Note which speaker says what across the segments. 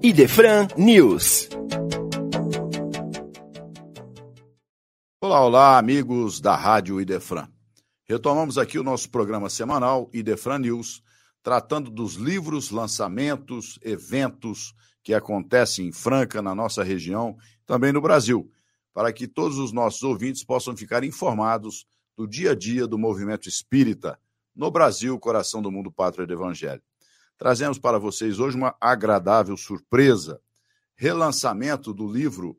Speaker 1: Idefran News.
Speaker 2: Olá, olá, amigos da Rádio Idefran. Retomamos aqui o nosso programa semanal Idefran News, tratando dos livros, lançamentos, eventos que acontecem em Franca, na nossa região, também no Brasil, para que todos os nossos ouvintes possam ficar informados do dia a dia do movimento espírita no Brasil, coração do mundo, pátria do Evangelho. Trazemos para vocês hoje uma agradável surpresa: relançamento do livro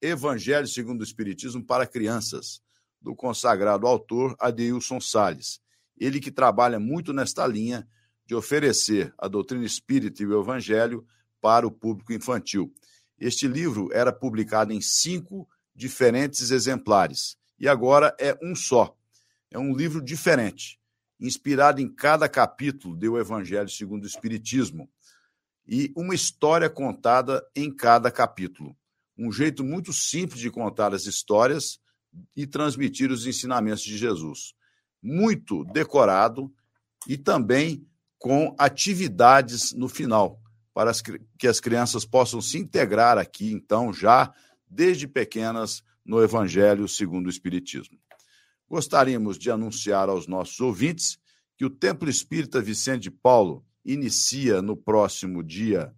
Speaker 2: Evangelho segundo o Espiritismo para Crianças, do consagrado autor Adeilson Sales. Ele que trabalha muito nesta linha de oferecer a doutrina espírita e o evangelho para o público infantil. Este livro era publicado em cinco diferentes exemplares e agora é um só. É um livro diferente inspirado em cada capítulo do Evangelho segundo o Espiritismo e uma história contada em cada capítulo. Um jeito muito simples de contar as histórias e transmitir os ensinamentos de Jesus. Muito decorado e também com atividades no final, para que as crianças possam se integrar aqui, então, já desde pequenas, no Evangelho segundo o Espiritismo. Gostaríamos de anunciar aos nossos ouvintes que o Templo Espírita Vicente de Paulo inicia no próximo dia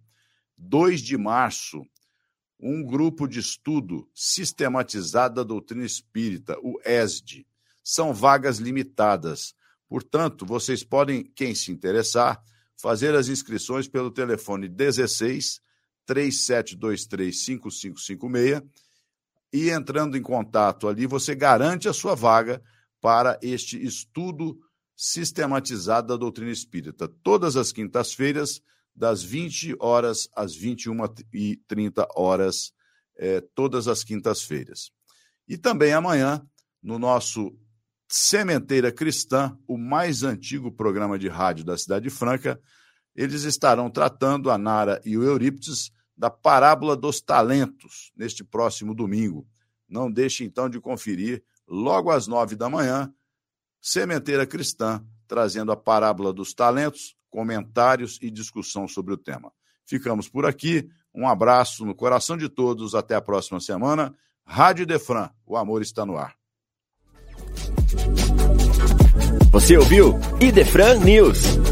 Speaker 2: 2 de março um grupo de estudo sistematizado da doutrina espírita, o ESD. São vagas limitadas. Portanto, vocês podem, quem se interessar, fazer as inscrições pelo telefone 16 3723 5556 e entrando em contato ali, você garante a sua vaga para este estudo sistematizado da doutrina espírita, todas as quintas-feiras, das 20 horas às 21h30 horas, é, todas as quintas-feiras. E também amanhã, no nosso Sementeira Cristã, o mais antigo programa de rádio da Cidade Franca, eles estarão tratando, a Nara e o Eurípides, da parábola dos talentos neste próximo domingo. Não deixe então de conferir logo às nove da manhã, Sementeira Cristã, trazendo a parábola dos talentos, comentários e discussão sobre o tema. Ficamos por aqui. Um abraço no coração de todos. Até a próxima semana. Rádio Defran, o amor está no ar.
Speaker 1: Você ouviu Idefran News.